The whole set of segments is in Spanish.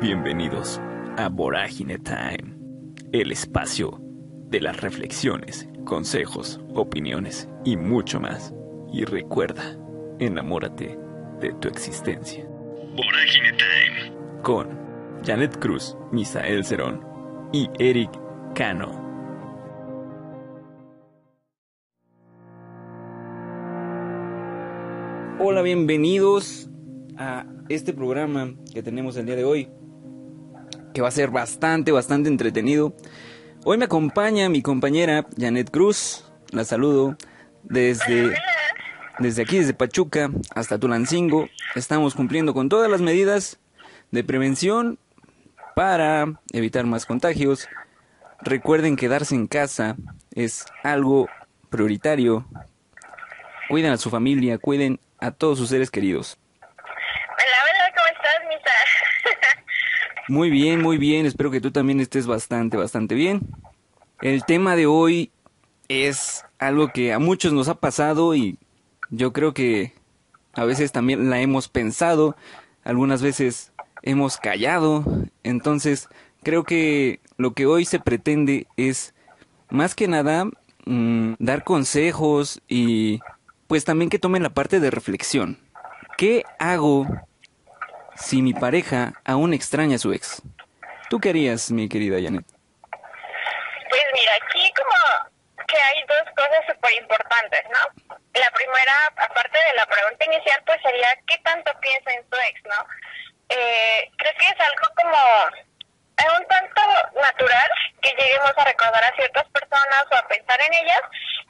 Bienvenidos a Vorágine Time, el espacio de las reflexiones, consejos, opiniones y mucho más. Y recuerda, enamórate de tu existencia. Vorágine Time. Con Janet Cruz, Misael Cerón y Eric Cano. Hola, bienvenidos a este programa que tenemos el día de hoy, que va a ser bastante, bastante entretenido. Hoy me acompaña mi compañera Janet Cruz, la saludo desde, desde aquí, desde Pachuca hasta Tulancingo. Estamos cumpliendo con todas las medidas de prevención para evitar más contagios. Recuerden quedarse en casa es algo prioritario. Cuiden a su familia, cuiden a todos sus seres queridos. Hola, hola, ¿cómo estás, Misa? Muy bien, muy bien. Espero que tú también estés bastante, bastante bien. El tema de hoy es algo que a muchos nos ha pasado y yo creo que a veces también la hemos pensado, algunas veces hemos callado. Entonces, creo que lo que hoy se pretende es más que nada mm, dar consejos y pues también que tomen la parte de reflexión. ¿Qué hago si mi pareja aún extraña a su ex? ¿Tú qué harías, mi querida Janet? Pues mira, aquí como que hay dos cosas súper importantes, ¿no? La primera, aparte de la pregunta inicial, pues sería ¿qué tanto piensa en su ex, no? Eh, creo que es algo como es un tanto natural que lleguemos a recordar a ciertas personas o a pensar en ellas,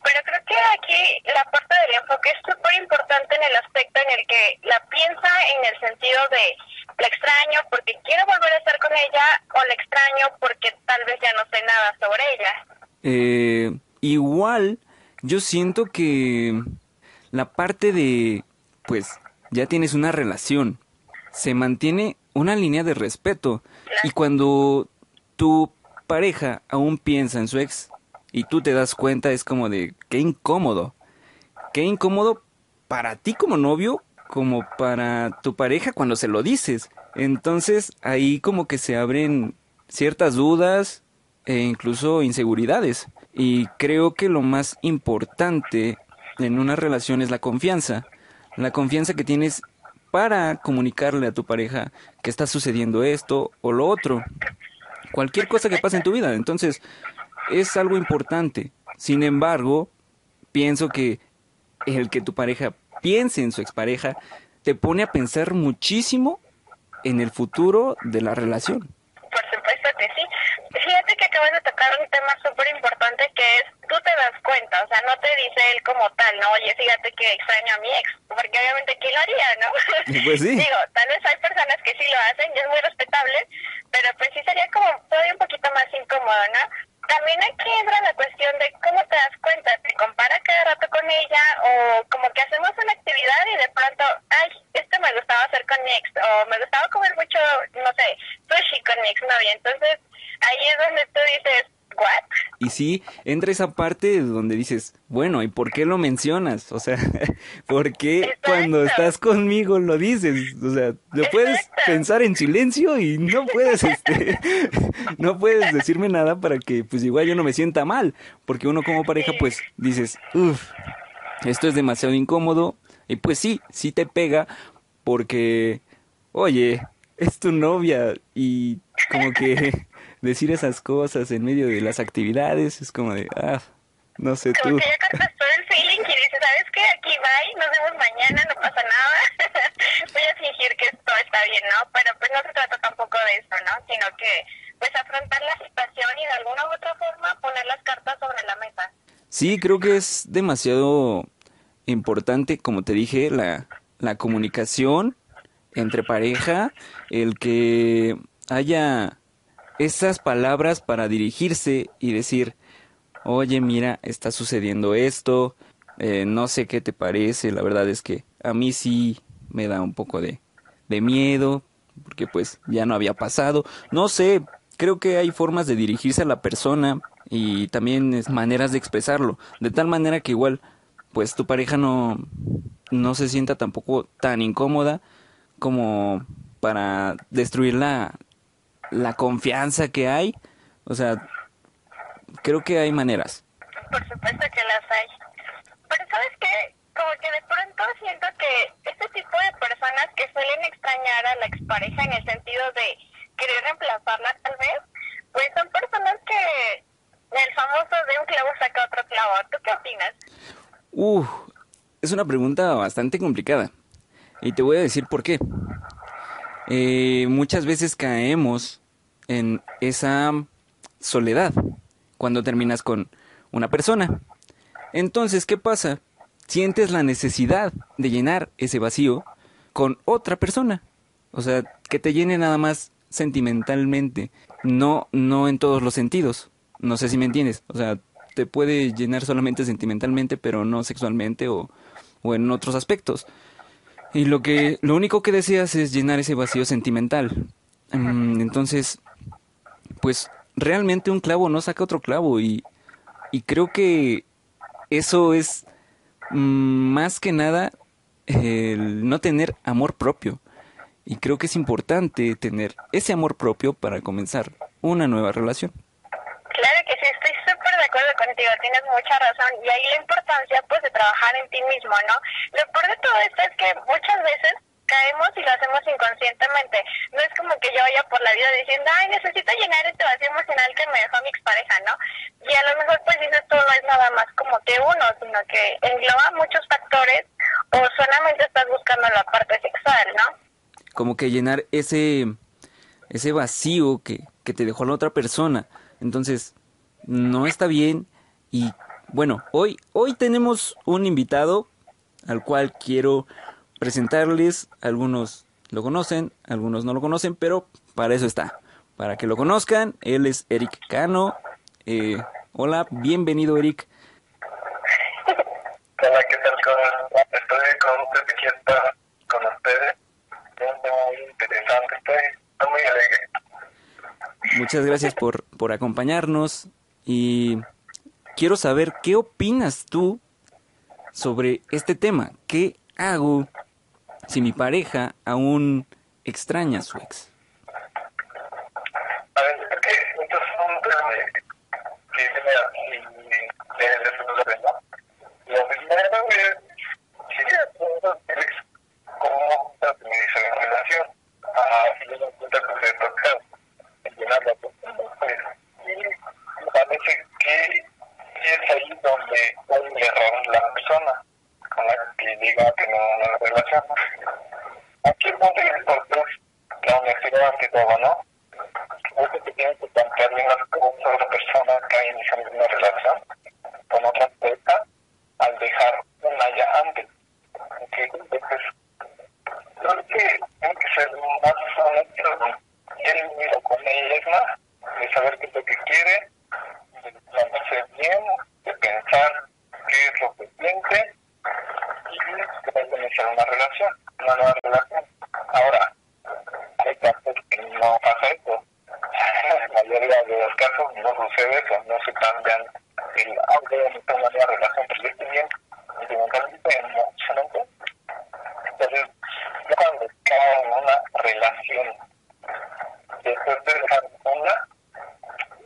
pero creo que aquí la parte del enfoque es súper importante en el aspecto en el que la piensa en el sentido de la extraño porque quiero volver a estar con ella o la extraño porque tal vez ya no sé nada sobre ella. Eh, igual, yo siento que la parte de, pues, ya tienes una relación, se mantiene una línea de respeto. Y cuando tu pareja aún piensa en su ex y tú te das cuenta, es como de qué incómodo. Qué incómodo para ti como novio, como para tu pareja cuando se lo dices. Entonces ahí como que se abren ciertas dudas e incluso inseguridades. Y creo que lo más importante en una relación es la confianza. La confianza que tienes para comunicarle a tu pareja que está sucediendo esto o lo otro. Cualquier cosa que pase en tu vida. Entonces, es algo importante. Sin embargo, pienso que el que tu pareja piense en su expareja te pone a pensar muchísimo en el futuro de la relación. Por supuesto que sí. Fíjate que acabas de tocar un tema súper importante que es, tú te das cuenta, o sea, no te dice él como tal, ¿no? Oye, fíjate que extraño a mi ex, porque obviamente ¿quién lo haría, no? Pues sí. Digo, tal vez hay personas que sí lo hacen y es muy respetable, pero pues sí sería como todavía un poquito más incómodo, ¿no? También aquí entra la cuestión de cómo te das cuenta, te compara cada rato con ella o como que hacemos una actividad y de pronto, ay, esto me gustaba hacer con mi o me gustaba comer mucho, no sé, sushi con mi ex novia. Entonces ahí es donde tú dices, ¿what? Y sí, entra esa parte donde dices, bueno, ¿y por qué lo mencionas? O sea, ¿por qué Exacto. cuando estás conmigo lo dices? O sea, lo puedes pensar en silencio y no puedes, este, no puedes decirme nada para que, pues igual yo no me sienta mal, porque uno como pareja, pues dices, uff, esto es demasiado incómodo y pues sí, sí te pega porque, oye, es tu novia y como que decir esas cosas en medio de las actividades es como de, ah, no sé Como tú. que ya captas todo el feeling y dices, ¿sabes qué? Aquí bye, nos vemos mañana, no pasa nada. Voy a fingir que todo está bien, ¿no? Pero pues no se trata tampoco de eso, ¿no? Sino que pues afrontar la situación y de alguna u otra forma poner las cartas sobre la mesa. Sí, creo que es demasiado importante, como te dije, la, la comunicación entre pareja, el que haya esas palabras para dirigirse y decir, oye, mira, está sucediendo esto, eh, no sé qué te parece, la verdad es que a mí sí me da un poco de, de miedo, porque pues ya no había pasado, no sé, creo que hay formas de dirigirse a la persona y también es maneras de expresarlo, de tal manera que igual pues tu pareja no, no se sienta tampoco tan incómoda como para destruir la, la confianza que hay. O sea, creo que hay maneras. Por supuesto que las hay. Pero sabes qué, como que de pronto siento que este tipo de personas que suelen extrañar a la expareja en el sentido de querer reemplazarla tal vez, pues son personas que el famoso de un clavo saca otro clavo. ¿Tú qué opinas? Uh, es una pregunta bastante complicada. Y te voy a decir por qué. Eh, muchas veces caemos en esa soledad cuando terminas con una persona. Entonces, ¿qué pasa? Sientes la necesidad de llenar ese vacío con otra persona. O sea, que te llene nada más sentimentalmente, no no en todos los sentidos. No sé si me entiendes. O sea, te puede llenar solamente sentimentalmente, pero no sexualmente o, o en otros aspectos. Y lo que lo único que deseas es llenar ese vacío sentimental. Mm, entonces, pues realmente un clavo no saca otro clavo y, y creo que eso es mm, más que nada el no tener amor propio. Y creo que es importante tener ese amor propio para comenzar una nueva relación. Claro que sí, estoy súper de acuerdo contigo, tienes mucha razón. Y ahí la importancia pues de trabajar en ti mismo, ¿no? Lo peor de todo esto es que muchas veces caemos y lo hacemos inconscientemente. No es como que yo vaya por la vida diciendo, ay, necesito llenar este vacío emocional que me dejó mi expareja, ¿no? Y a lo mejor pues dices tú no es nada más como que uno, sino que engloba muchos factores o solamente estás buscando la parte sexual, ¿no? Como que llenar ese, ese vacío que, que te dejó la otra persona. Entonces, no está bien. Y bueno, hoy, hoy tenemos un invitado al cual quiero presentarles. Algunos lo conocen, algunos no lo conocen, pero para eso está. Para que lo conozcan, él es Eric Cano. Eh, hola, bienvenido Eric. Hola, ¿qué tal? ¿Cómo? Estoy con ustedes aquí está con ustedes. Muy interesante, estoy, muy alegre. Muchas gracias por, por acompañarnos y quiero saber qué opinas tú sobre este tema. ¿Qué hago si mi pareja aún extraña a su ex? A ver, es que esto es un tema que de, ¿no? Lo primero es, si es cómo terminar la relación, a fin de cuentas que se toca llenar la pues, y me parece que es ahí donde hay un error en la persona con la que a tener una relación. Aquí el punto es la honestidad ante todo, ¿no? Uno que tiene que plantear bien las cosas a la persona que ha iniciado una relación con otra pareja al dejar una ya antes. ¿ok? Entonces, creo que tiene que ser más honesto, él mismo con ella es más, de saber qué es lo que quiere, de plantearse bien, de pensar qué es lo que siente y que va a iniciar una relación, una nueva relación. Ahora, hay casos que no pasa eso. En la mayoría de los casos no sucede eso, no se cambian el audio, no tengo una nueva relación, pero yo estoy bien sentimentalmente, emocionalmente. Entonces, yo cuando cae en una relación, después de dejar una,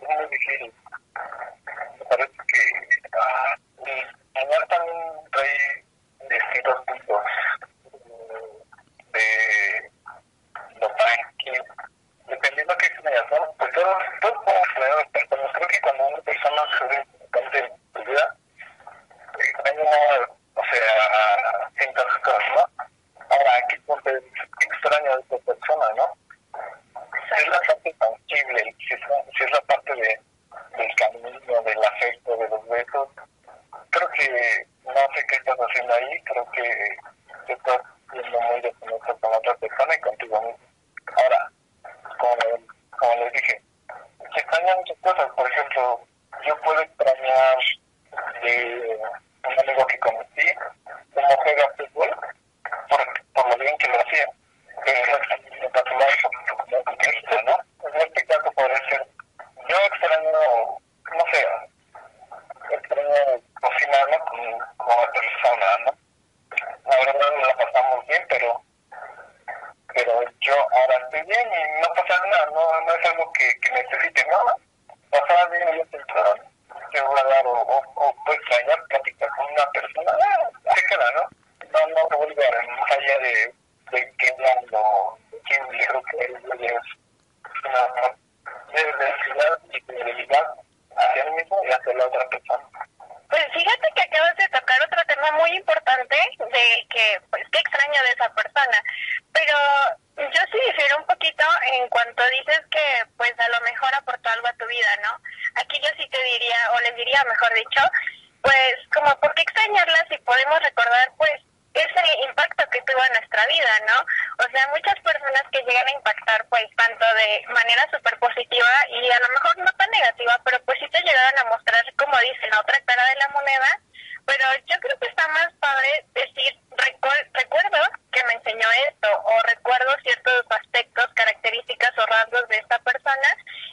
es muy difícil. Me parece que ah, y Manuel también trae distintos puntos de lo que dependiendo de qué generación, pues todos, todos podemos generar las personas. Creo que cuando una persona se ve importante en tu vida, eh, hay una, o sea, sientas cosas, ¿no? Ahora, ¿qué punto es extraño de esta persona, no? Si es la parte tangible, si es, si es la parte de, del camino, del afecto, de los besos, creo que no sé qué estás haciendo ahí, creo que te estás siendo muy deshonesto con otra persona y contigo mismo. Ahora, como, como les dije, se extrañan muchas cosas, por ejemplo, yo puedo extrañar de un amigo que conocí, cómo juega fútbol, por, por lo bien que lo hacía. Pero no extraño tatuar como futbolista, ¿no? En este caso podría ser, yo extraño, no sé, extraño cocinarlo con, con otra persona, ¿no? La verdad no la pasamos bien, pero pero yo ahora estoy bien y no pasa nada, no, no es algo que, que necesite, no, pasaba bien y ya yo voy a dar o, o, o puedo extrañar platicar con una persona, ah, se queda, ¿no? No, no se vuelve más allá de, de que ya lo, quién le creo que es una de necesidad y fidelidad hacia mí mismo y hacia la otra persona. Pues fíjate que acabas de tocar otro tema muy importante de que, pues, qué extraño de esa persona. Pero yo sí difiero un poquito en cuanto dices que, pues, a lo mejor aportó algo a tu vida, ¿no? Aquí yo sí te diría, o les diría, mejor dicho, pues, como, ¿por qué extrañarla si podemos recordar, pues, ese impacto que tuvo en nuestra vida, ¿no? O sea, muchas personas que llegan a impactar, pues, tanto de manera súper positiva y a lo mejor no tan negativa, pero pues sí te llegaron a mostrar, como dicen, la otra cara de la moneda. Pero yo creo que está más padre decir, recuerdo que me enseñó esto, o recuerdo ciertos aspectos, características o rasgos de esta persona,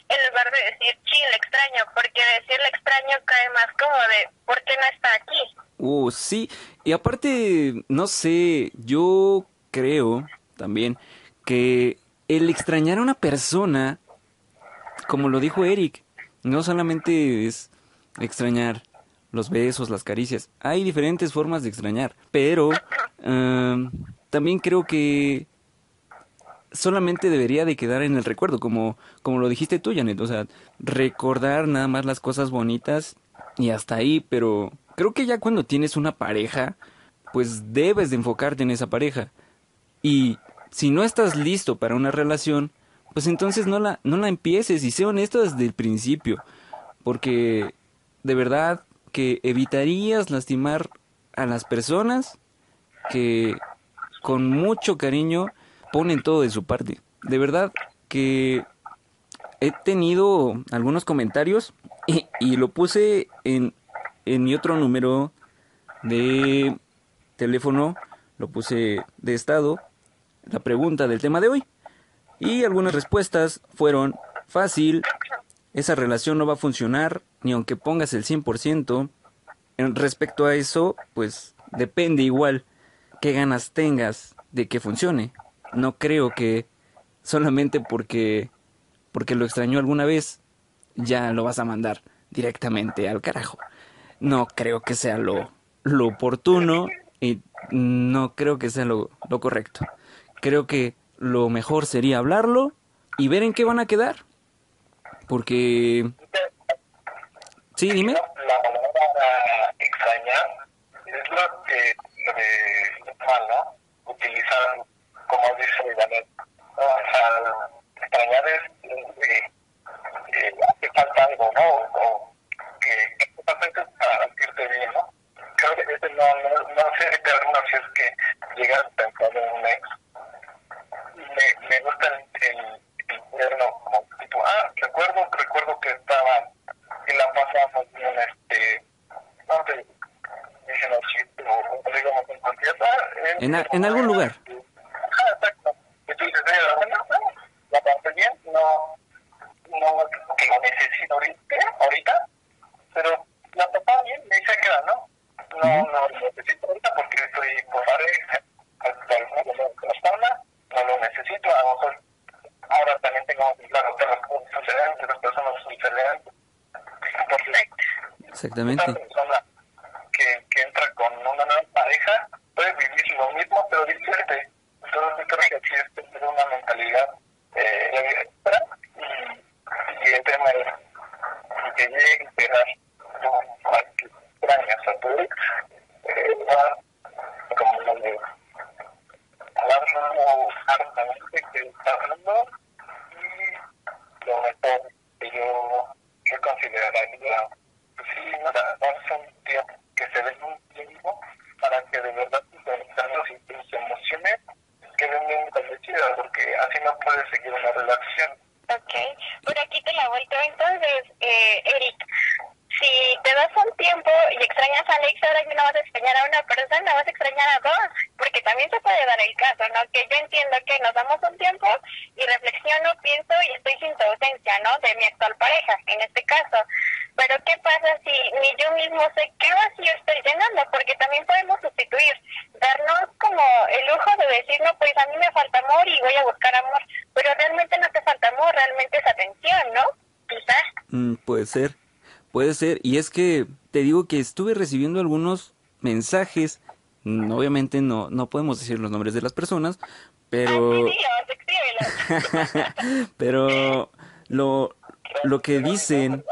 en lugar de decir, sí, le extraño, porque decir le extraño cae más como de, ¿por qué no está aquí? Uh, sí, y aparte, no sé, yo creo también que el extrañar a una persona, como lo dijo Eric, no solamente es extrañar los besos, las caricias, hay diferentes formas de extrañar, pero también creo que solamente debería de quedar en el recuerdo, como, como lo dijiste tú, Janet, o sea, recordar nada más las cosas bonitas y hasta ahí, pero creo que ya cuando tienes una pareja, pues debes de enfocarte en esa pareja. Y si no estás listo para una relación, pues entonces no la, no la empieces y sé honesto desde el principio. Porque de verdad que evitarías lastimar a las personas que con mucho cariño ponen todo de su parte. De verdad que he tenido algunos comentarios y, y lo puse en, en mi otro número de teléfono lo puse de estado, la pregunta del tema de hoy. Y algunas respuestas fueron fácil, esa relación no va a funcionar, ni aunque pongas el 100%. En respecto a eso, pues depende igual qué ganas tengas de que funcione. No creo que solamente porque porque lo extrañó alguna vez ya lo vas a mandar directamente al carajo. No creo que sea lo, lo oportuno y no creo que sea lo, lo correcto. Creo que lo mejor sería hablarlo y ver en qué van a quedar. Porque... Sí, dime. La palabra extrañar es lo que. Utilizar, como dice sea, extrañar es hace falta algo, ¿no? O que, que para sentirte bien, ¿no? creo que ese no, no, no sé de alguna si es que llegas a pensar en un ex. Me, me gusta el, el, el como tipo, ah, recuerdo, recuerdo que estaba en la pasamos en este, no sé, dicen así, pero digamos en confianza. En, en, en algún lugar. Ah, exacto. Y tú dices, la pasé bien, no, no, que lo necesito ahorita, ahorita, pero la pasaba bien, me se queda, ¿no? no, no lo necesito ahorita porque estoy por pareja, no lo necesito, a lo mejor ahora también tengo claro que las cosas que las personas suceden. Exactamente. Una persona que, que entra con una nueva pareja puede vivir lo mismo, pero diferente. Entonces, creo que aquí es tener una mentalidad eh, extra y, y que llegue a esperar extrañas a tu ex, eh, como lo hablarlo hartamente que está hablando y lo mejor que yo, yo consideraría, pues sí, darse un tiempo, que se den un tiempo para que de verdad tus emociones queden bien establecidas, porque así no puedes seguir una relación. Ok, por aquí te la vuelto. Entonces, eh, Eric, si te das un tiempo y extrañas a Alex, ahora que no vas a extrañar a una persona, vas a dos, porque también se puede dar el caso, ¿no? Que yo entiendo que nos damos un tiempo y reflexiono, pienso y estoy sin ausencia, ¿no? De mi actual pareja, en este caso. Pero ¿qué pasa si ni yo mismo sé qué vacío estoy llenando? Porque también podemos sustituir, darnos como el lujo de decir, no, pues a mí me falta amor y voy a buscar amor, pero realmente no te falta amor, realmente es atención, ¿no? Quizás. Mm, puede ser, puede ser. Y es que te digo que estuve recibiendo algunos mensajes, obviamente no, no podemos decir los nombres de las personas, pero... Ah, pero lo, lo que dicen,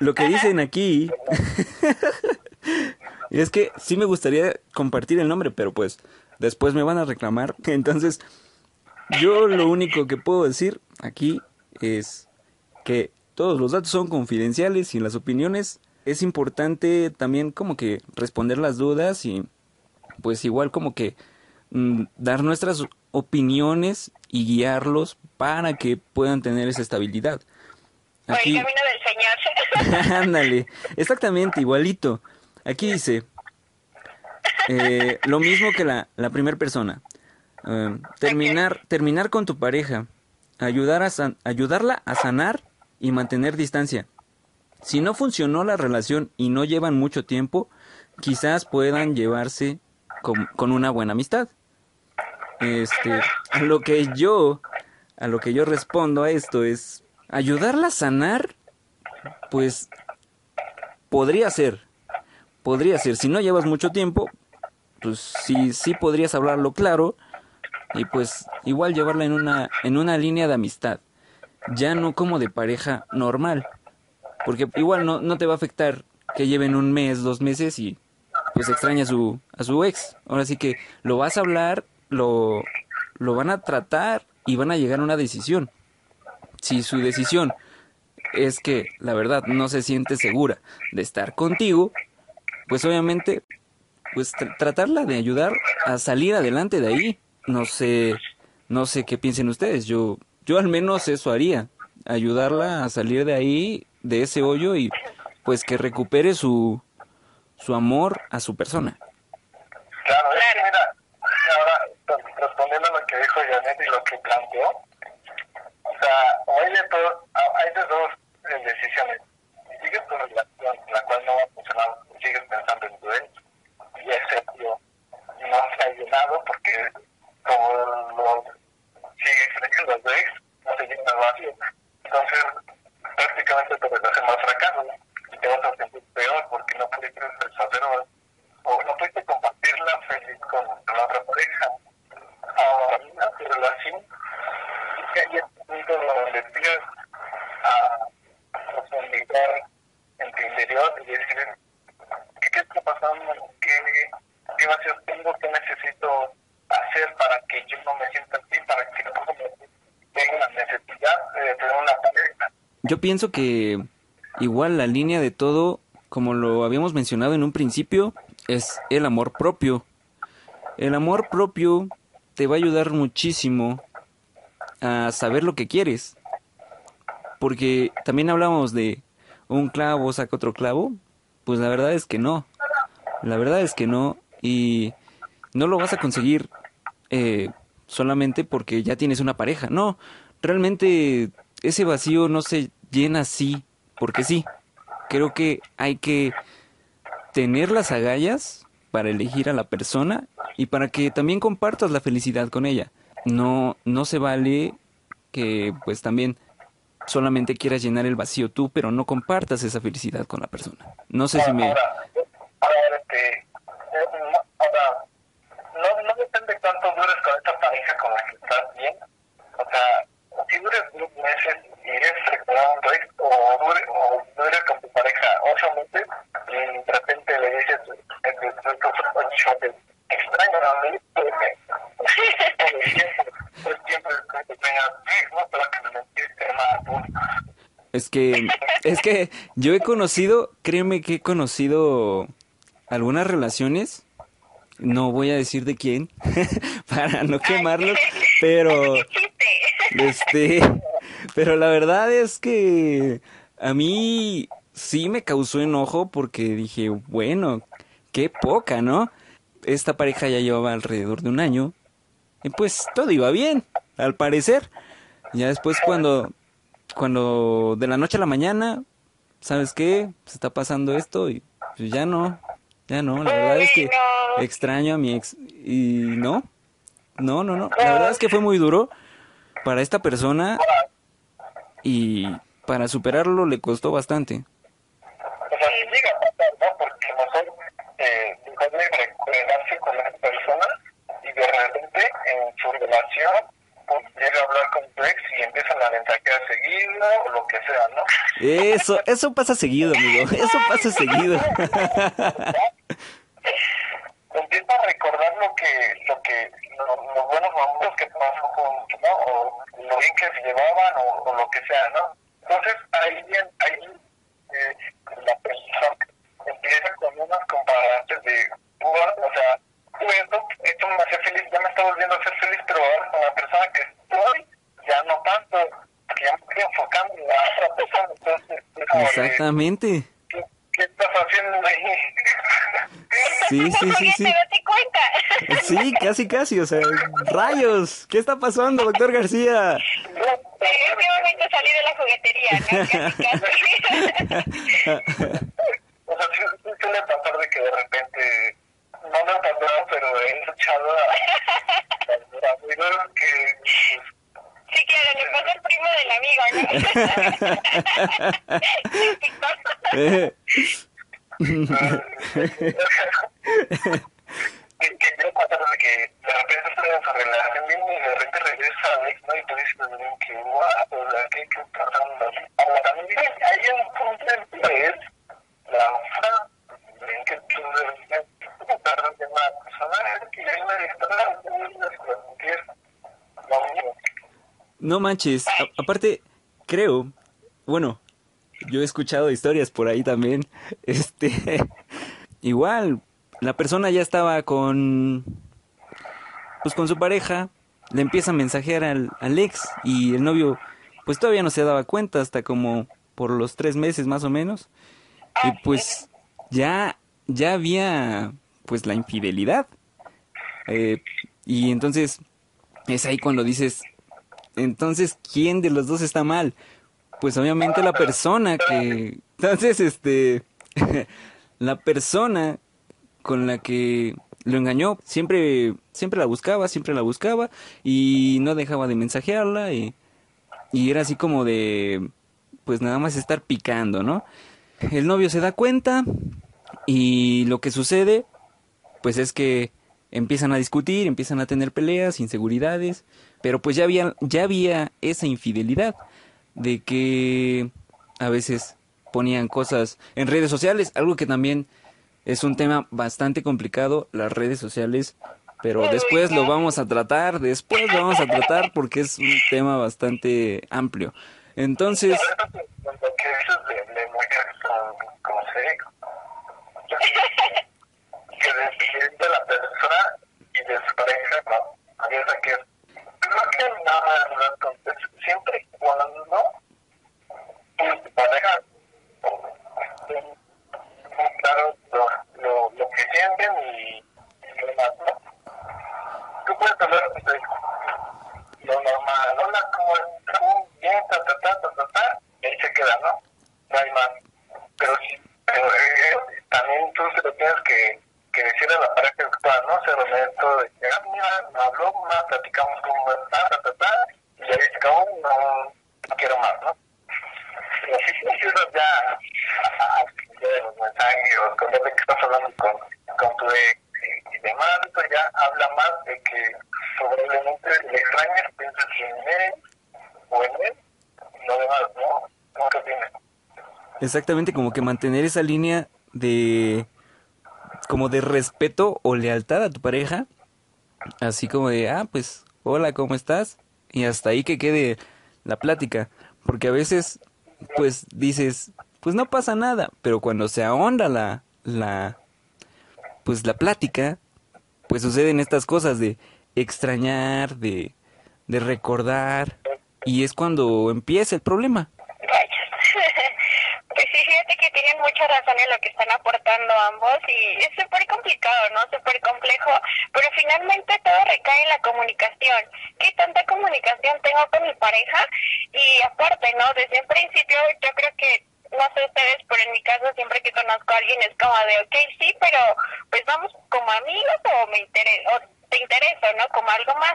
lo que dicen aquí, es que sí me gustaría compartir el nombre, pero pues después me van a reclamar. Entonces, yo lo único que puedo decir aquí es que todos los datos son confidenciales y las opiniones es importante también como que responder las dudas y pues igual como que mm, dar nuestras opiniones y guiarlos para que puedan tener esa estabilidad. Por el camino del Señor. Ándale, exactamente, igualito. Aquí dice eh, lo mismo que la, la primera persona. Eh, terminar, terminar con tu pareja, ayudar a san- ayudarla a sanar y mantener distancia. Si no funcionó la relación y no llevan mucho tiempo, quizás puedan llevarse con, una buena amistad. Este, a lo que yo, a lo que yo respondo a esto es ayudarla a sanar, pues podría ser, podría ser. Si no llevas mucho tiempo, pues sí, sí podrías hablarlo claro y pues igual llevarla en una, en una línea de amistad, ya no como de pareja normal, porque igual no, no te va a afectar que lleven un mes, dos meses y pues extraña a su, a su ex. Ahora sí que lo vas a hablar, lo, lo van a tratar y van a llegar a una decisión. Si su decisión es que la verdad no se siente segura de estar contigo, pues obviamente pues tr- tratarla de ayudar a salir adelante de ahí. No sé, no sé qué piensen ustedes. Yo yo al menos eso haría, ayudarla a salir de ahí, de ese hoyo y pues que recupere su su amor a su persona. Claro, es que mira, ahora re- respondiendo a lo que dijo Janet y lo que planteó, o sea, hay de, todo, hay de dos decisiones. Si sigues tu relación, la cual no va a funcionar, sigues pensando en tu ex, y ese tío no se ha llenado porque como lo sigue extrañando a su ex, no se llena el vacío. Entonces, prácticamente tu relación va a fracaso y te vas a sentir peor porque no pudiste satisfacer o, o no pudiste compartirla feliz con, con la otra pareja. Ahora, tu relación y que hay este punto donde tienes a profundizar en tu interior y decir, ¿qué, qué está pasando? ¿Qué, ¿Qué vacíos tengo? ¿Qué necesito hacer para que yo no me sienta así? Para que no me tenga la necesidad de tener una pareja. Pienso que igual la línea de todo, como lo habíamos mencionado en un principio, es el amor propio. El amor propio te va a ayudar muchísimo a saber lo que quieres. Porque también hablamos de un clavo saca otro clavo. Pues la verdad es que no. La verdad es que no. Y no lo vas a conseguir eh, solamente porque ya tienes una pareja. No, realmente ese vacío no se llena así porque sí. Creo que hay que tener las agallas para elegir a la persona y para que también compartas la felicidad con ella. No, no se vale que pues también solamente quieras llenar el vacío tú, pero no compartas esa felicidad con la persona. No sé si me... Este, no, no depende cuánto dures con esta pareja con la que estás bien. O sea, si dures dos meses y eres recordado tu ex, o dure, o dures con tu pareja ocho meses y de repente le dices, eh, después de esos ocho meses, extraño a mí, pues, pues siempre que tengas ex, ¿no? Pero que me mentiste más, ¿no? Es que, es que yo he conocido, créeme que he conocido algunas relaciones, no voy a decir de quién, para no quemarlos, pero, este, pero la verdad es que a mí sí me causó enojo porque dije, bueno, qué poca, ¿no? Esta pareja ya llevaba alrededor de un año y pues todo iba bien, al parecer. Ya después cuando, cuando de la noche a la mañana, ¿sabes qué? Se está pasando esto y pues ya no, ya no. La verdad es que extraño a mi ex y no, no, no, no. La verdad es que fue muy duro para esta persona y para superarlo le costó bastante. Con esa persona y de repente en su relación llega a hablar con tu ex y empiezan a mensajear seguido o lo que sea, ¿no? Eso, eso pasa seguido, amigo. Eso pasa seguido. Empieza a recordar lo que, lo que, lo- los buenos momentos que pasó juntos, ¿no? O lo bien que se llevaban o, o lo que sea, ¿no? Entonces ahí, bien- ahí eh, la persona empieza con unas comparaciones de, "Ua, o sea, tú esto, esto me hace feliz, ya me está volviendo a hacer feliz, pero ahora con la persona que estoy, ya no tanto, porque ya me estoy enfocando en la otra persona, entonces, es como de, Exactamente. ¿qué, ¿qué estás haciendo ahí? Sí, sí, sí, sí. cuenta. Sí, casi, casi. O sea, rayos. ¿Qué está pasando, doctor García? En este momento salí de la juguetería, ¿no? Casi, casi. O sea, sí, sí suele pasar de que de repente, no me ha pasado, pero he escuchado a, a amigos que, pues, Sí, claro, le pasó el primo del amigo, ¿no? Eh, yo que de repente estoy en su relación bien y de repente regresa a ex, ¿no? Y tú dices, "Miren, que hay que que que. No manches. Aparte, creo, bueno, yo he escuchado historias por ahí también. Este, igual, la persona ya estaba con, pues con su pareja, le empieza a mensajear al, ex y el novio, pues todavía no se daba cuenta hasta como por los tres meses más o menos. Y pues ya, ya había, pues la infidelidad. Eh, y entonces es ahí cuando dices, entonces, ¿quién de los dos está mal? Pues obviamente la persona que... Entonces, este... la persona con la que lo engañó siempre siempre la buscaba, siempre la buscaba y no dejaba de mensajearla y, y era así como de pues nada más estar picando, ¿no? El novio se da cuenta y lo que sucede pues es que empiezan a discutir, empiezan a tener peleas, inseguridades, pero pues ya había ya había esa infidelidad de que a veces ponían cosas en redes sociales, algo que también es un tema bastante complicado, las redes sociales, pero después lo vamos a tratar, después lo vamos a tratar porque es un tema bastante amplio. Entonces, que dices de, de mujeres con, con sexo. que de, de la persona y de su pareja, ¿no? Piensa que es. Creo que nada entonces, siempre y cuando tu pareja muy claro lo, lo, lo que sienten y, lo demás, ¿no? Tú puedes hablar de lo normal, hola, ¿cómo estás? Bien, ta, ta, ta, ta, ta, y ahí se queda, ¿no? No hay más. Pero sí, pero, eh, también tú se lo tienes que, que decir a la pareja actual, ¿no? Ser honesto, de que, ah, mira, me habló más, platicamos cómo está, ta, ta, ta, y ahí se acabó, no, no quiero más, ¿no? Si tú empiezas ya a, escribir los mensajes o de que estás hablando con, con tu ex y, y demás, eso ya habla más de que probablemente le extrañes, piensas en él o en él, y lo demás, ¿no? ¿No qué opinas? exactamente como que mantener esa línea de como de respeto o lealtad a tu pareja, así como de, ah, pues, hola, ¿cómo estás? Y hasta ahí que quede la plática, porque a veces pues dices, pues no pasa nada, pero cuando se ahonda la la pues la plática, pues suceden estas cosas de extrañar, de de recordar y es cuando empieza el problema. Rayos. Pues sí, fíjate que tienen mucha ambos y es súper complicado, ¿no? Súper complejo, pero finalmente todo recae en la comunicación. ¿Qué tanta comunicación tengo con mi pareja? Y aparte, ¿no? Desde un principio yo creo que no sé ustedes, pero en mi caso siempre que conozco a alguien es como de, ok, sí, pero pues vamos como amigos o me interesa, o te interesa, ¿no? Como algo más.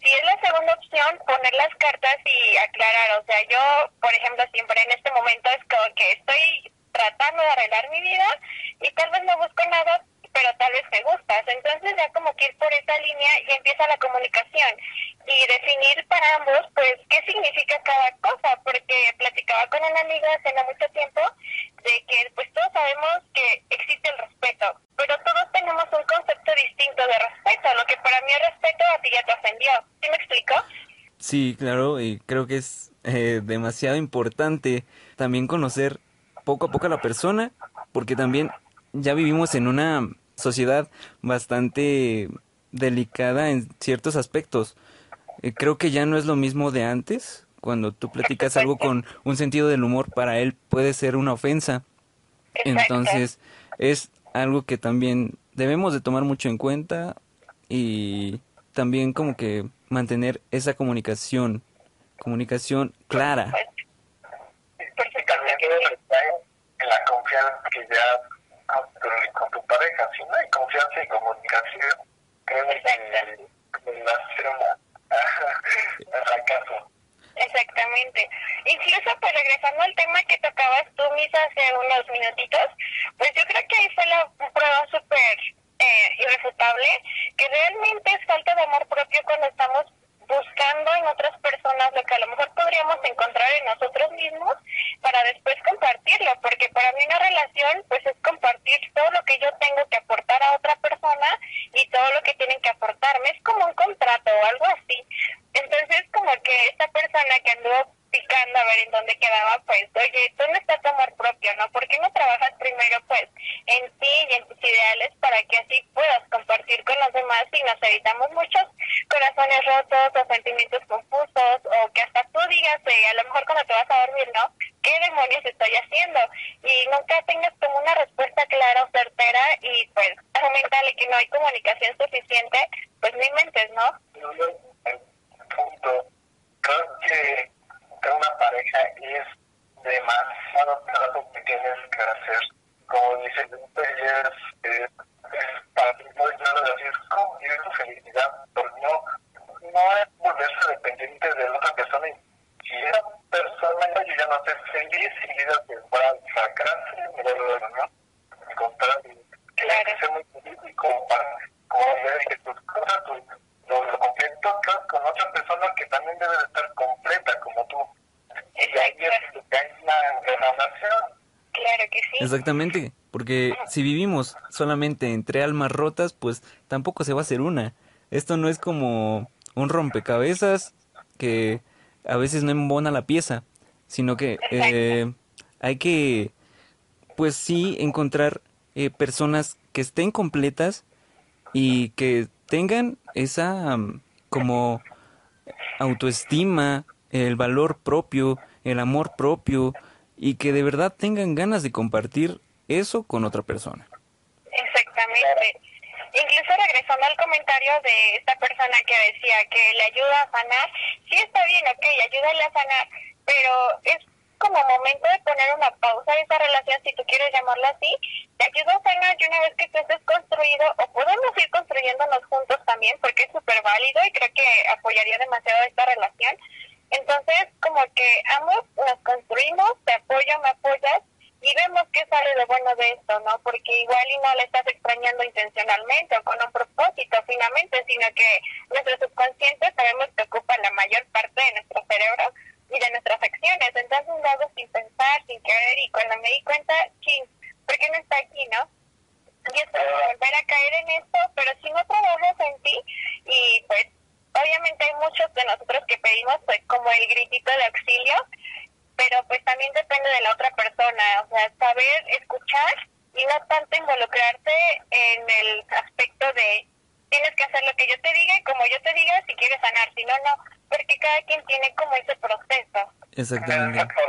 Si es la segunda opción, poner las cartas y aclarar. O sea, yo, por ejemplo, siempre en este momento es como que estoy tratando de arreglar mi vida y tal vez no busco nada, pero tal vez me gustas. Entonces ya como que ir por esa línea y empieza la comunicación y definir para ambos, pues, qué significa cada cosa, porque platicaba con una amiga hace no mucho tiempo de que, pues, todos sabemos que existe el respeto, pero todos tenemos un concepto distinto de respeto. Lo que para mí es respeto, a ti ya te ofendió. ¿Sí me explico? Sí, claro, y creo que es eh, demasiado importante también conocer poco a poco a la persona, porque también ya vivimos en una sociedad bastante delicada en ciertos aspectos. Eh, creo que ya no es lo mismo de antes, cuando tú platicas algo con un sentido del humor, para él puede ser una ofensa. Entonces, es algo que también debemos de tomar mucho en cuenta y también como que mantener esa comunicación, comunicación clara. En la confianza que ya con tu pareja, si no hay confianza y comunicación, creo que va a ser un fracaso. Exactamente. Incluso, pues regresando al tema que tocabas tú, Misa, hace unos minutitos, pues yo creo que ahí fue la prueba súper eh, irrefutable, que realmente es falta de amor propio cuando estamos buscando en otras personas lo que a lo mejor podríamos encontrar en nosotros mismos para después compartirlo, porque para mí una relación pues es compartir todo lo que yo tengo que aportar a otra persona y todo lo que tienen que aportarme, es como un contrato o algo así. Entonces como que esta persona que anduvo picando a ver en dónde quedaba, pues, oye, ¿dónde está tu amor propio, no? ¿Por qué no trabajas primero, pues, en ti y en tus ideales para que así puedas compartir con los demás y nos evitamos muchos corazones rotos o sentimientos confusos o que hasta tú digas, eh, a lo mejor cuando te vas a dormir, ¿no? ¿Qué demonios estoy haciendo? Y nunca tengas como una respuesta clara o certera y, pues, aumentale que no hay comunicación suficiente, pues no inventes, ¿no? Punto. Creo que una pareja es demasiado trabajo que tienes que hacer. Como dice es, es, para mí muy claro decir cómo vivir tu felicidad, porque no, no es volverse dependiente de la otra persona. Y si esa persona yo ya no estoy feliz y vida que fuera fracaso, ¿no? Al contrario, tienes que ser muy feliz y como para, como que tus cosas, tus lo, lo completo con otra persona que también debe de estar completa como tú. Y ahí es una relación. Claro que sí. Exactamente, porque si vivimos solamente entre almas rotas, pues tampoco se va a hacer una. Esto no es como un rompecabezas que a veces no embona la pieza, sino que eh, hay que, pues sí, encontrar eh, personas que estén completas y que tengan esa mm, como autoestima, el valor propio, el amor propio y que de verdad tengan ganas de compartir eso con otra persona. Exactamente. Incluso regresando al comentario de esta persona que decía que le ayuda a sanar, sí está bien, ok, ayúdale a sanar, pero es como momento de poner una pausa a esa relación, si tú quieres llamarla así, te ayudo a sanar y una vez que tú estés construido, o podemos ir construyéndonos juntos también, porque es súper válido y creo que apoyaría demasiado esta relación. Entonces, como que ambos nos construimos, te apoyo, me apoyas, y vemos qué de esto, ¿no? Porque igual y no le estás extrañando intencionalmente o con un propósito finalmente, sino que nuestro subconsciente sabemos que ocupa la mayor parte de nuestro cerebro y de nuestras acciones. Entonces lo hago sin pensar, sin querer y cuando me di cuenta, ching, ¿por qué no está aquí, no? Y es como volver a caer en esto, pero si no trabajas en ti y pues obviamente hay muchos de nosotros que pedimos pues como el gritito de auxilio, pero pues también depende de la otra persona, o sea, saber escuchar y no tanto involucrarte en el aspecto de tienes que hacer lo que yo te diga y como yo te diga si quieres sanar, si no, no, porque cada quien tiene como ese proceso. Exactamente. Si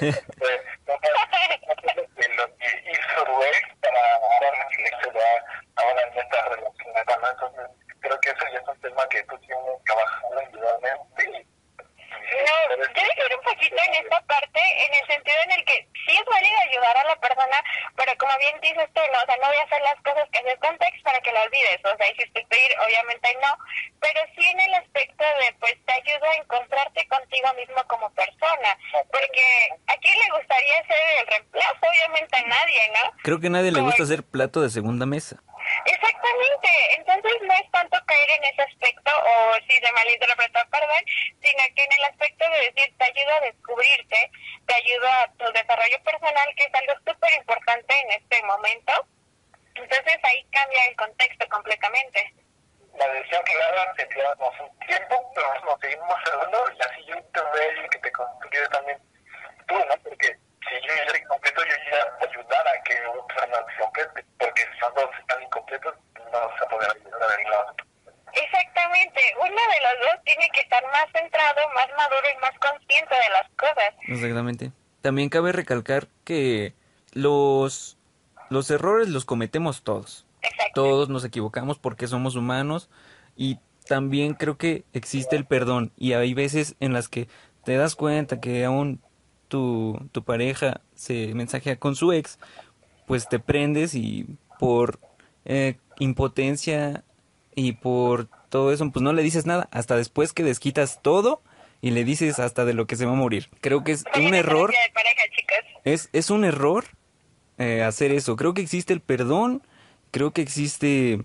but Creo que a nadie le gusta ser plato de segunda mesa. Exactamente, entonces no es tanto caer en ese aspecto, o si se malinterpretó, perdón, sino que en el aspecto de decir, te ayuda a descubrirte, te ayuda a tu desarrollo personal, que es algo súper importante en este momento. Entonces ahí cambia el contexto completamente. La decisión que daba se quedamos un tiempo, pero nos seguimos hablando y así yo te veo que te construye también tú, ¿no? Porque si yo ya era incompleto, yo ya ayudar a que otra no se complete, porque si los dos están incompletos, no se puede ayudar a ningún Exactamente, uno de los dos tiene que estar más centrado, más maduro y más consciente de las cosas. Exactamente. También cabe recalcar que los, los errores los cometemos todos. Exacto. Todos nos equivocamos porque somos humanos y también creo que existe el perdón y hay veces en las que te das cuenta que aún tu, tu pareja se mensajea con su ex, pues te prendes y por eh, impotencia y por todo eso, pues no le dices nada, hasta después que desquitas todo y le dices hasta de lo que se va a morir. Creo que es un error. Es, es un error eh, hacer eso. Creo que existe el perdón, creo que existe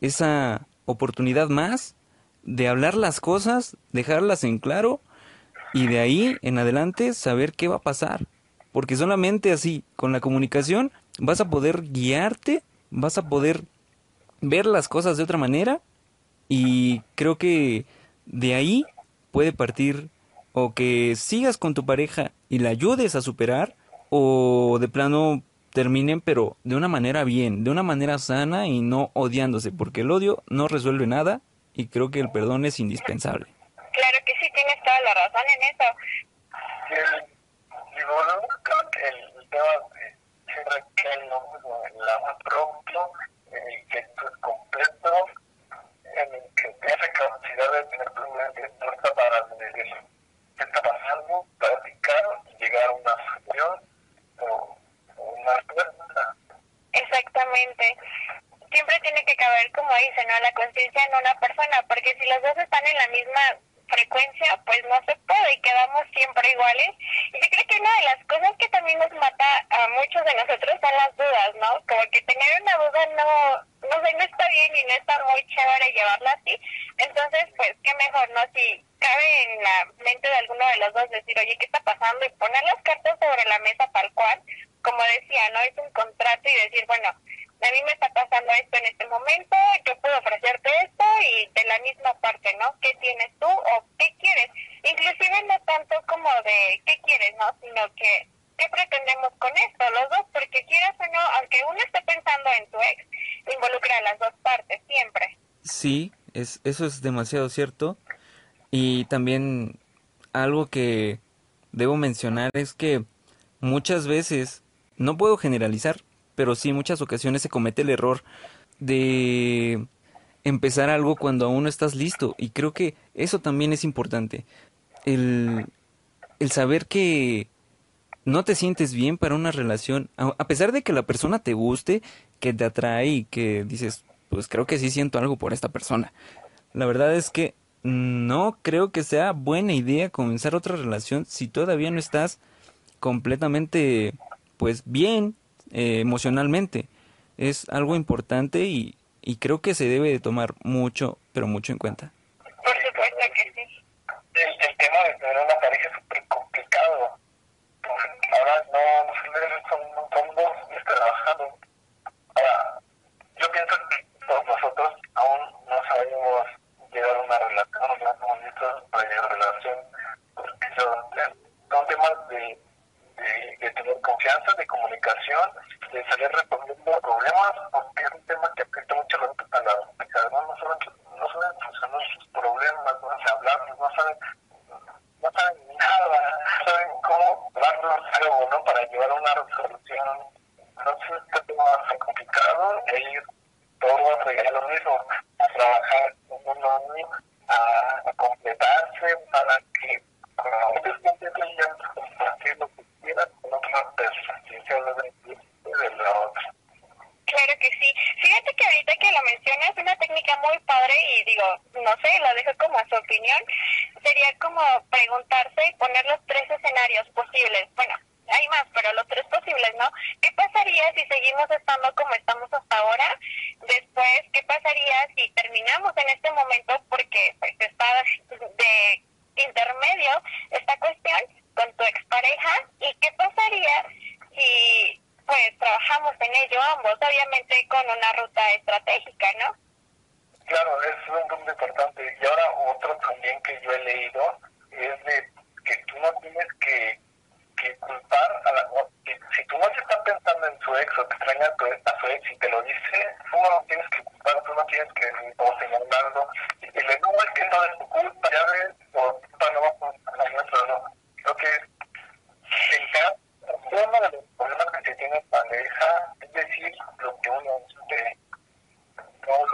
esa oportunidad más de hablar las cosas, dejarlas en claro y de ahí en adelante saber qué va a pasar. Porque solamente así, con la comunicación, vas a poder guiarte, vas a poder ver las cosas de otra manera y creo que de ahí puede partir o que sigas con tu pareja y la ayudes a superar o de plano terminen pero de una manera bien, de una manera sana y no odiándose, porque el odio no resuelve nada y creo que el perdón es indispensable. Claro que sí, tienes toda la razón en eso. Bueno, creo que el tema siempre que el amor propio, el que tú es completo, en el tienes capacidad de tener tu mente puesta para decir qué está pasando, practicar y llegar a una solución o, una respuesta. Exactamente. Siempre tiene que caber, como dice, ¿no? la conciencia en una persona, porque si los dos están en la misma frecuencia, pues no se puede y quedamos siempre iguales. Y yo creo que una de las cosas que también nos mata a muchos de nosotros son las dudas, ¿no? Como que tener una duda no, no sé, no está bien y no está muy chévere llevarla así. Entonces, pues, qué mejor, ¿no? Si cabe en la mente de alguno de los dos decir, oye, ¿qué está pasando? Y poner las cartas sobre la mesa tal cual, como decía, ¿no? Es un contrato y decir, bueno, a mí me está pasando esto en este momento, yo puedo ofrecerte esto y de la misma parte, ¿no? ¿Qué tienes tú o qué quieres? Inclusive no tanto como de qué quieres, ¿no? Sino que qué pretendemos con esto, los dos, porque quieras o no, aunque uno esté pensando en tu ex, involucra a las dos partes siempre. Sí, es, eso es demasiado cierto. Y también algo que debo mencionar es que muchas veces, no puedo generalizar, pero sí muchas ocasiones se comete el error de empezar algo cuando aún no estás listo. Y creo que eso también es importante. El, el saber que no te sientes bien para una relación, a pesar de que la persona te guste, que te atrae y que dices, pues creo que sí siento algo por esta persona. La verdad es que no creo que sea buena idea comenzar otra relación si todavía no estás completamente pues bien eh, emocionalmente. Es algo importante y, y creo que se debe de tomar mucho, pero mucho en cuenta. Por supuesto que sí. El, tema de tener una pareja es súper complicado. Pues, Ahora no, no son, son dos trabajando confianza, de comunicación, de salir resolviendo problemas,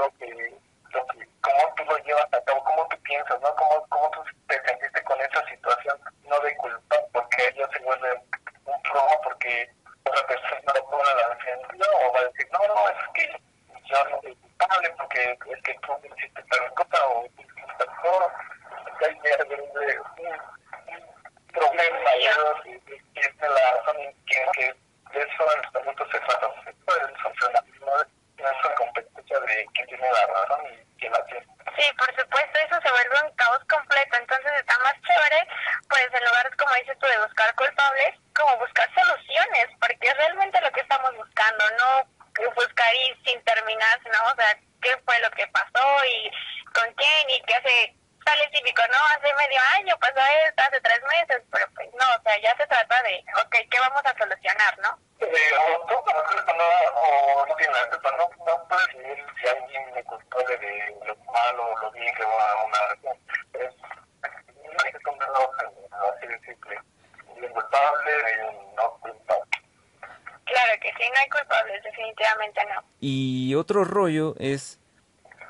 lo que, lo que, cómo tú lo llevas a cabo, cómo tú piensas, ¿no? Cómo, cómo tus otro rollo es,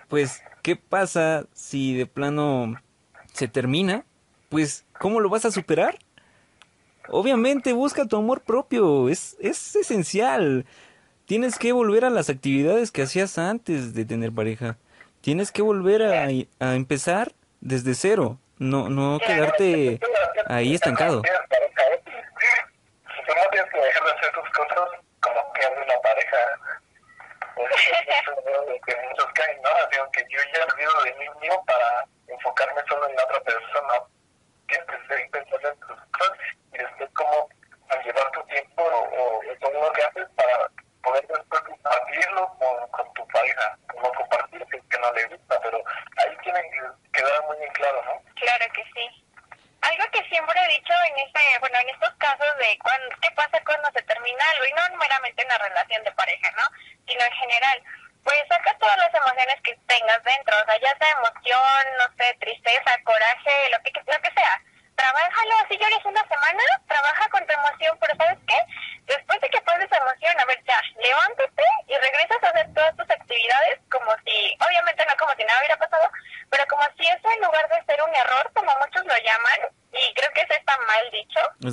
pues, ¿qué pasa si de plano se termina? Pues, ¿cómo lo vas a superar? Obviamente busca tu amor propio, es, es esencial. Tienes que volver a las actividades que hacías antes de tener pareja. Tienes que volver a, a empezar desde cero, no, no quedarte ahí estancado. yo ya olvido de mí mismo para enfocarme solo en la otra persona.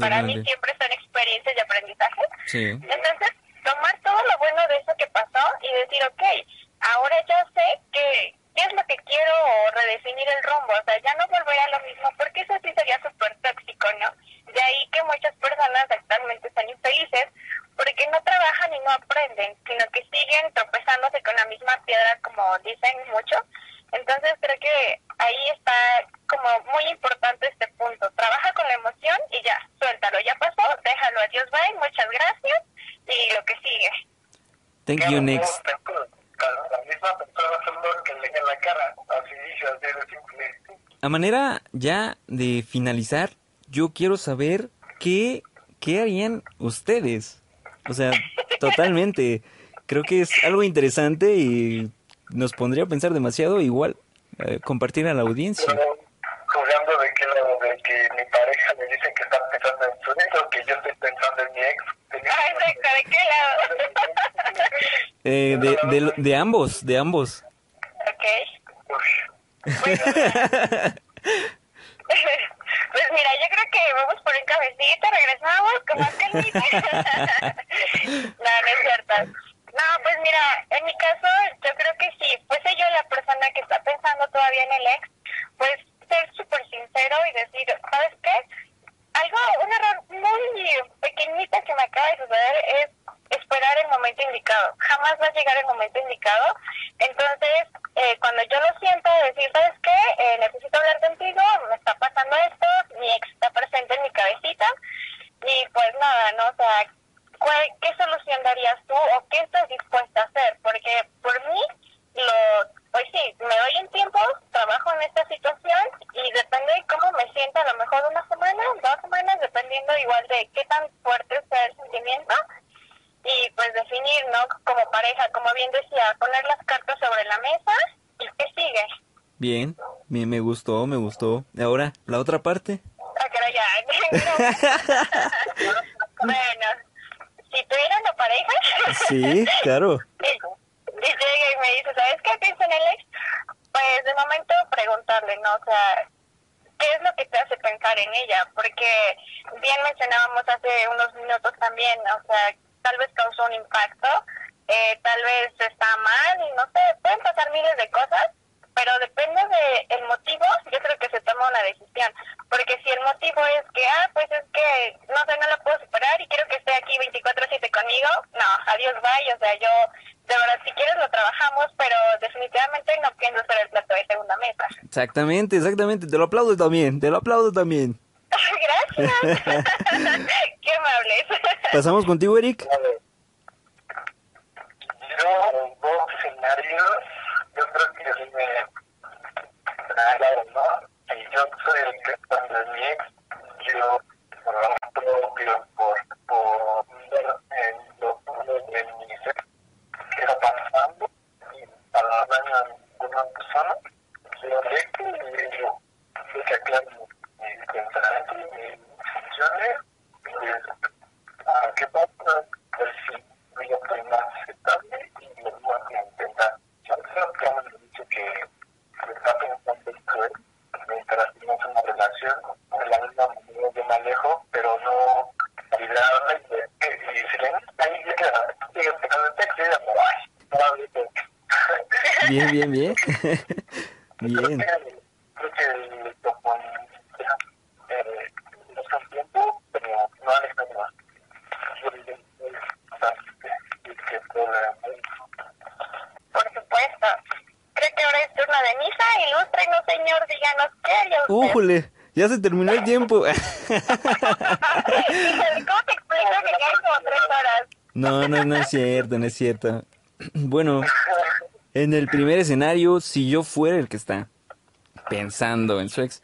para mí siempre son experiencias de aprendizaje. Así de simple. A manera ya de finalizar, yo quiero saber qué, qué harían ustedes. O sea, totalmente. Creo que es algo interesante y nos pondría a pensar demasiado. Igual, eh, compartir a la audiencia jugando de que, lo, de que mi pareja me dice que está pensando en su ex o que yo estoy pensando en mi ex. Ay, exacto, ¿de qué lado? Eh, de, de, de ambos, de ambos. ok. Uy, Pues mira, yo creo que vamos por un cafecito, regresamos con más calmita. no, no es cierto. No, pues mira, en mi caso, yo creo que si fuese yo la persona que está pensando todavía en el ex, pues ser súper sincero y decir, ¿sabes qué? Algo, un error muy pequeñito que me acaba de suceder es esperar el momento indicado. Jamás va a llegar el momento indicado. Entonces, eh, cuando yo lo siento, decir, ¿sabes qué? Eh, necesito hablar contigo, me está pasando esto, mi ex está presente en mi cabecita. Y pues nada, ¿no? O sea, ¿cuál- ¿qué solución darías tú o qué estás dispuesta a hacer? Porque por mí, lo, pues sí, me doy un tiempo, trabajo en esta situación y depende de cómo me sienta, a lo mejor una semana, dos semanas, dependiendo igual de qué tan fuerte sea el sentimiento y pues definir, ¿no? Como pareja, como bien decía, poner las cartas sobre la mesa y sigue. Bien, me, gustó, me gustó. Ahora, la otra parte. Ah, bueno, si tuviera una pareja, Sí, claro. y, y llega y me dice, ¿sabes qué pienso en el ex? Pues de momento preguntarle, ¿no? O sea, ¿qué es lo que te hace pensar en ella? Porque bien mencionábamos hace unos minutos también, o sea, tal vez causó un impacto, eh, tal vez está mal, y no sé, pueden pasar miles de cosas, pero depende del motivo, yo creo que se toma una decisión. Porque si el motivo es que, ah, pues es que, no sé, no lo puedo superar y quiero que esté aquí 24-7 conmigo, no, adiós, bye. O sea, yo, de verdad, si quieres lo trabajamos, pero definitivamente no pienso ser el plato de segunda mesa. Exactamente, exactamente. Te lo aplaudo también, te lo aplaudo también. Gracias. Qué amables. Pasamos contigo, Eric. Yo, en dos escenarios, yo creo que sí me. Ah, claro, ¿no? Y yo soy el que cuando mi ex, yo, propio, por, por ver en lo de mi ex, qué está pasando, y para daño a ninguna persona, yo directo y yo, yo que aclaro mis pensamientos, mis funciones, y a qué pasa, pues si yo estoy más aceptable y lo voy Bien, bien, bien. Bien. que, creo que le propone eh, buscar tiempo, pero no alejarme más. Yo diría que es bastante y que pueda- Por supuesto. Creo que ahora es turno de misa. Ilústrenos, señor, díganos qué haría usted. ¡Újule! Ya se terminó el tiempo. ¿Cómo te que quedan como tres horas? No, no, no es cierto, no es cierto. Bueno, en el primer escenario, si yo fuera el que está pensando en su ex,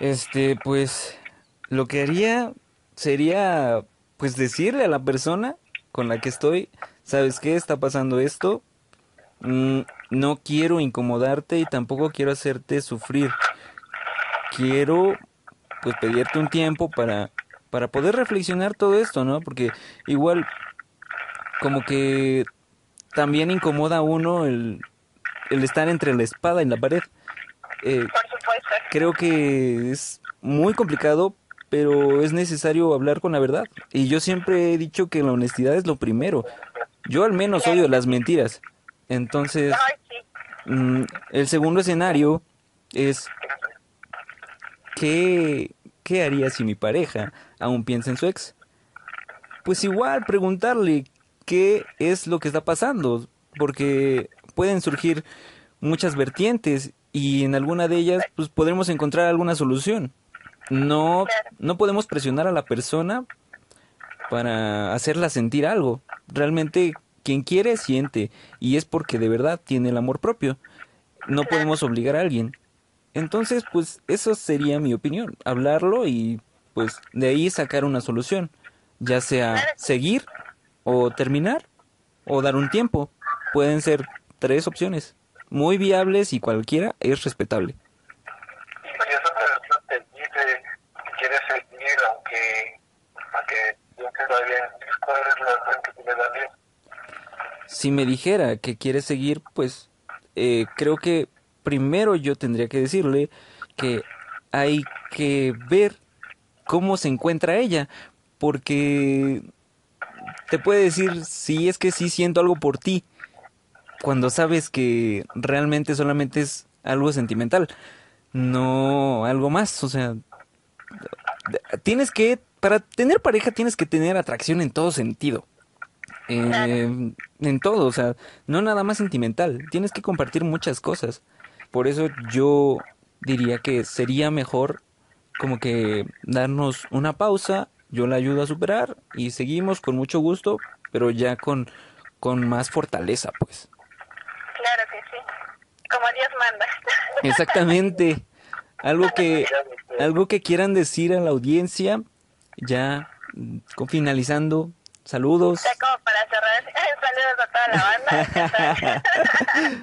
este, pues, lo que haría sería, pues, decirle a la persona con la que estoy, ¿sabes qué? Está pasando esto. Mm, no quiero incomodarte y tampoco quiero hacerte sufrir. Quiero, pues, pedirte un tiempo para, para poder reflexionar todo esto, ¿no? Porque igual como que también incomoda a uno el, el estar entre la espada y la pared. Eh, Por supuesto. creo que es muy complicado, pero es necesario hablar con la verdad. Y yo siempre he dicho que la honestidad es lo primero. Yo al menos odio las mentiras. Entonces, mm, el segundo escenario es ¿qué, ¿qué haría si mi pareja aún piensa en su ex? Pues igual preguntarle qué es lo que está pasando, porque pueden surgir muchas vertientes y en alguna de ellas pues podremos encontrar alguna solución. No no podemos presionar a la persona para hacerla sentir algo. Realmente quien quiere siente y es porque de verdad tiene el amor propio. No podemos obligar a alguien. Entonces, pues eso sería mi opinión, hablarlo y pues de ahí sacar una solución, ya sea seguir o terminar o dar un tiempo. Pueden ser tres opciones, muy viables y cualquiera es respetable. Y esa persona te dice que quiere seguir, aunque, aunque piense todavía, ¿cuál es la razón que darías? Si me dijera que quiere seguir, pues eh, creo que primero yo tendría que decirle que hay que ver cómo se encuentra ella, porque te puede decir si es que sí siento algo por ti, cuando sabes que realmente solamente es algo sentimental, no algo más, o sea, tienes que, para tener pareja tienes que tener atracción en todo sentido. Eh, en todo, o sea, no nada más sentimental, tienes que compartir muchas cosas. Por eso yo diría que sería mejor como que darnos una pausa, yo la ayudo a superar y seguimos con mucho gusto, pero ya con, con más fortaleza, pues. Claro que sí, como Dios manda. Exactamente. Algo que, algo que quieran decir a la audiencia, ya finalizando, saludos. Ya como para cerrar, saludos a toda la banda.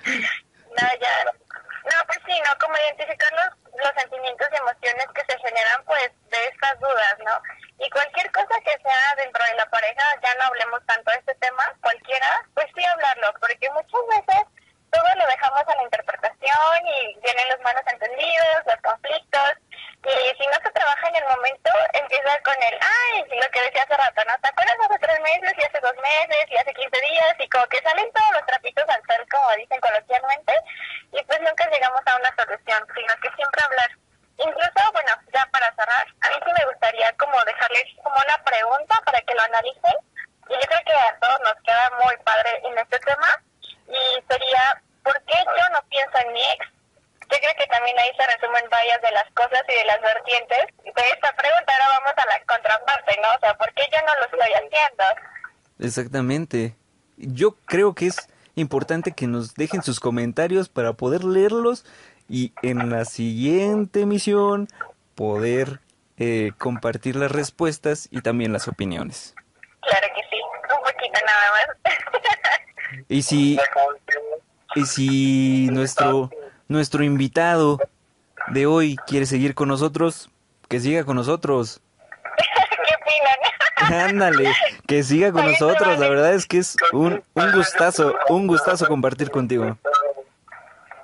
no, ya. No, pues sí, ¿no? Como identificar los, los sentimientos y emociones que se generan, pues, de estas dudas, ¿no? Y cualquier cosa que sea dentro de la pareja, ya no hablemos tanto de este tema, cualquiera, pues sí hablarlo, porque muchas veces todo lo dejamos a la interpretación y vienen los malos entendidos, los conflictos, y si no se trabaja en el momento, empieza con el, ay, lo que decía hace rato, ¿no? ¿Te acuerdas hace tres meses y hace dos meses y hace 15 días? Y como que salen todos los trapitos al sol, como dicen coloquialmente, y pues nunca llegamos a una solución, sino que siempre hablar. Incluso, bueno, ya para cerrar, a mí sí me gustaría como dejarles como una pregunta para que lo analicen, y yo creo que a todos nos queda muy padre en este tema, y sería, ¿por qué yo no pienso en mi ex? Yo creo que también ahí se resumen varias de las cosas y de las vertientes de esta pregunta. Ahora vamos a la contraparte, ¿no? O sea, ¿por qué yo no lo estoy haciendo? Exactamente. Yo creo que es importante que nos dejen sus comentarios para poder leerlos y en la siguiente emisión poder eh, compartir las respuestas y también las opiniones. Claro que sí, un poquito nada más. Y si, y si nuestro, nuestro invitado de hoy quiere seguir con nosotros, que siga con nosotros. ¿Qué opinan? Ándale, que siga con nosotros. La verdad es que es un, un gustazo, un gustazo compartir contigo.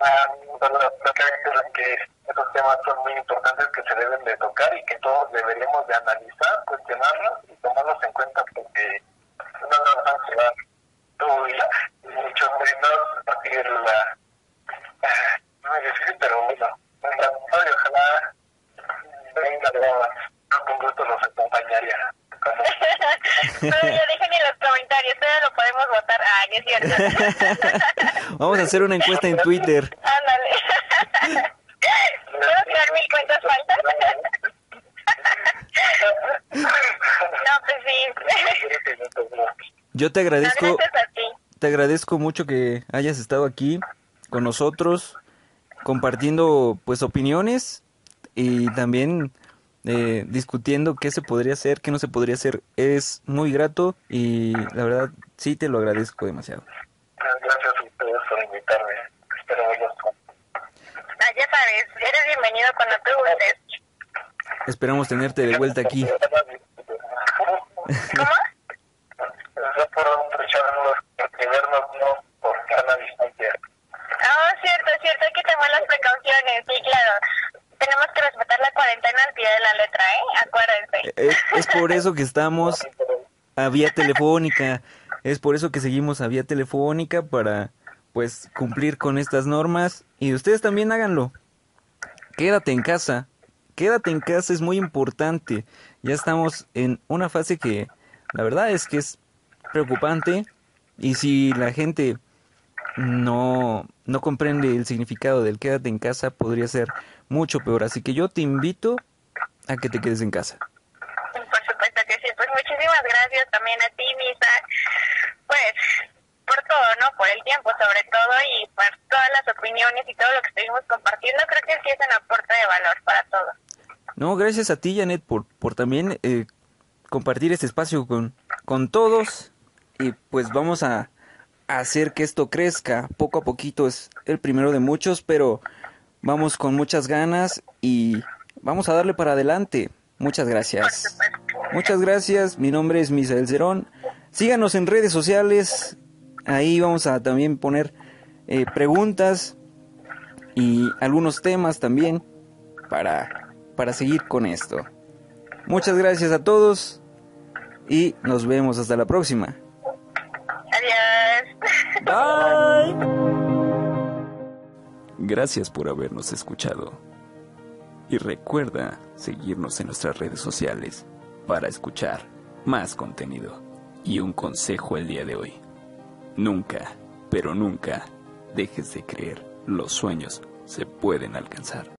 Ah, que esos temas son muy importantes que se deben de tocar y que todos deberíamos de analizar, cuestionarlos y tomarlos en cuenta porque no nos van a llevar todo el día y mucho menos a partir la... ah, No es difícil, pero bueno, la y ojalá venga de nuevo. Yo con gusto los acompañaría. No, ya dejen en los comentarios, todavía lo podemos votar. Ah, no es cierto. Vamos a hacer una encuesta en Twitter. Ándale. ¿Puedo crear mil cuentas falsas? no, pues sí. Yo te No, agradezco, ti. te agradezco mucho que hayas estado aquí con nosotros compartiendo pues opiniones y también eh, discutiendo qué se podría hacer, qué no se podría hacer. Es muy grato y la verdad sí te lo agradezco demasiado. Gracias a ustedes por invitarme. Espero verlos Ah, ya sabes, eres bienvenido cuando tú gustes. Esperamos tenerte de vuelta aquí. ¿Cómo? Ah, cierto, cierto, hay que tomar las precauciones, sí, claro. Tenemos que respetar la letra, ¿eh? Acuérdense. Es, es por eso que estamos a vía telefónica. Es por eso que seguimos a vía telefónica para pues cumplir con estas normas y ustedes también háganlo. Quédate en casa. Quédate en casa es muy importante. Ya estamos en una fase que la verdad es que es preocupante y si la gente no no comprende el significado del quédate en casa podría ser mucho peor. Así que yo te invito a que te quedes en casa. Por supuesto que sí. Pues muchísimas gracias también a ti, Misa. Pues por todo, ¿no? Por el tiempo sobre todo y por todas las opiniones y todo lo que estuvimos compartiendo. Creo que sí es un aporte de valor para todos. No, gracias a ti, Janet, por, por también eh, compartir este espacio con, con todos. Y pues vamos a hacer que esto crezca poco a poquito. Es el primero de muchos, pero vamos con muchas ganas y vamos a darle para adelante. Muchas gracias. Muchas gracias. Mi nombre es Misael Cerón. Síganos en redes sociales. Ahí vamos a también poner eh, preguntas y algunos temas también para, para seguir con esto. Muchas gracias a todos y nos vemos hasta la próxima. Adiós. Bye. Gracias por habernos escuchado. Y recuerda seguirnos en nuestras redes sociales para escuchar más contenido. Y un consejo el día de hoy. Nunca, pero nunca, dejes de creer. Los sueños se pueden alcanzar.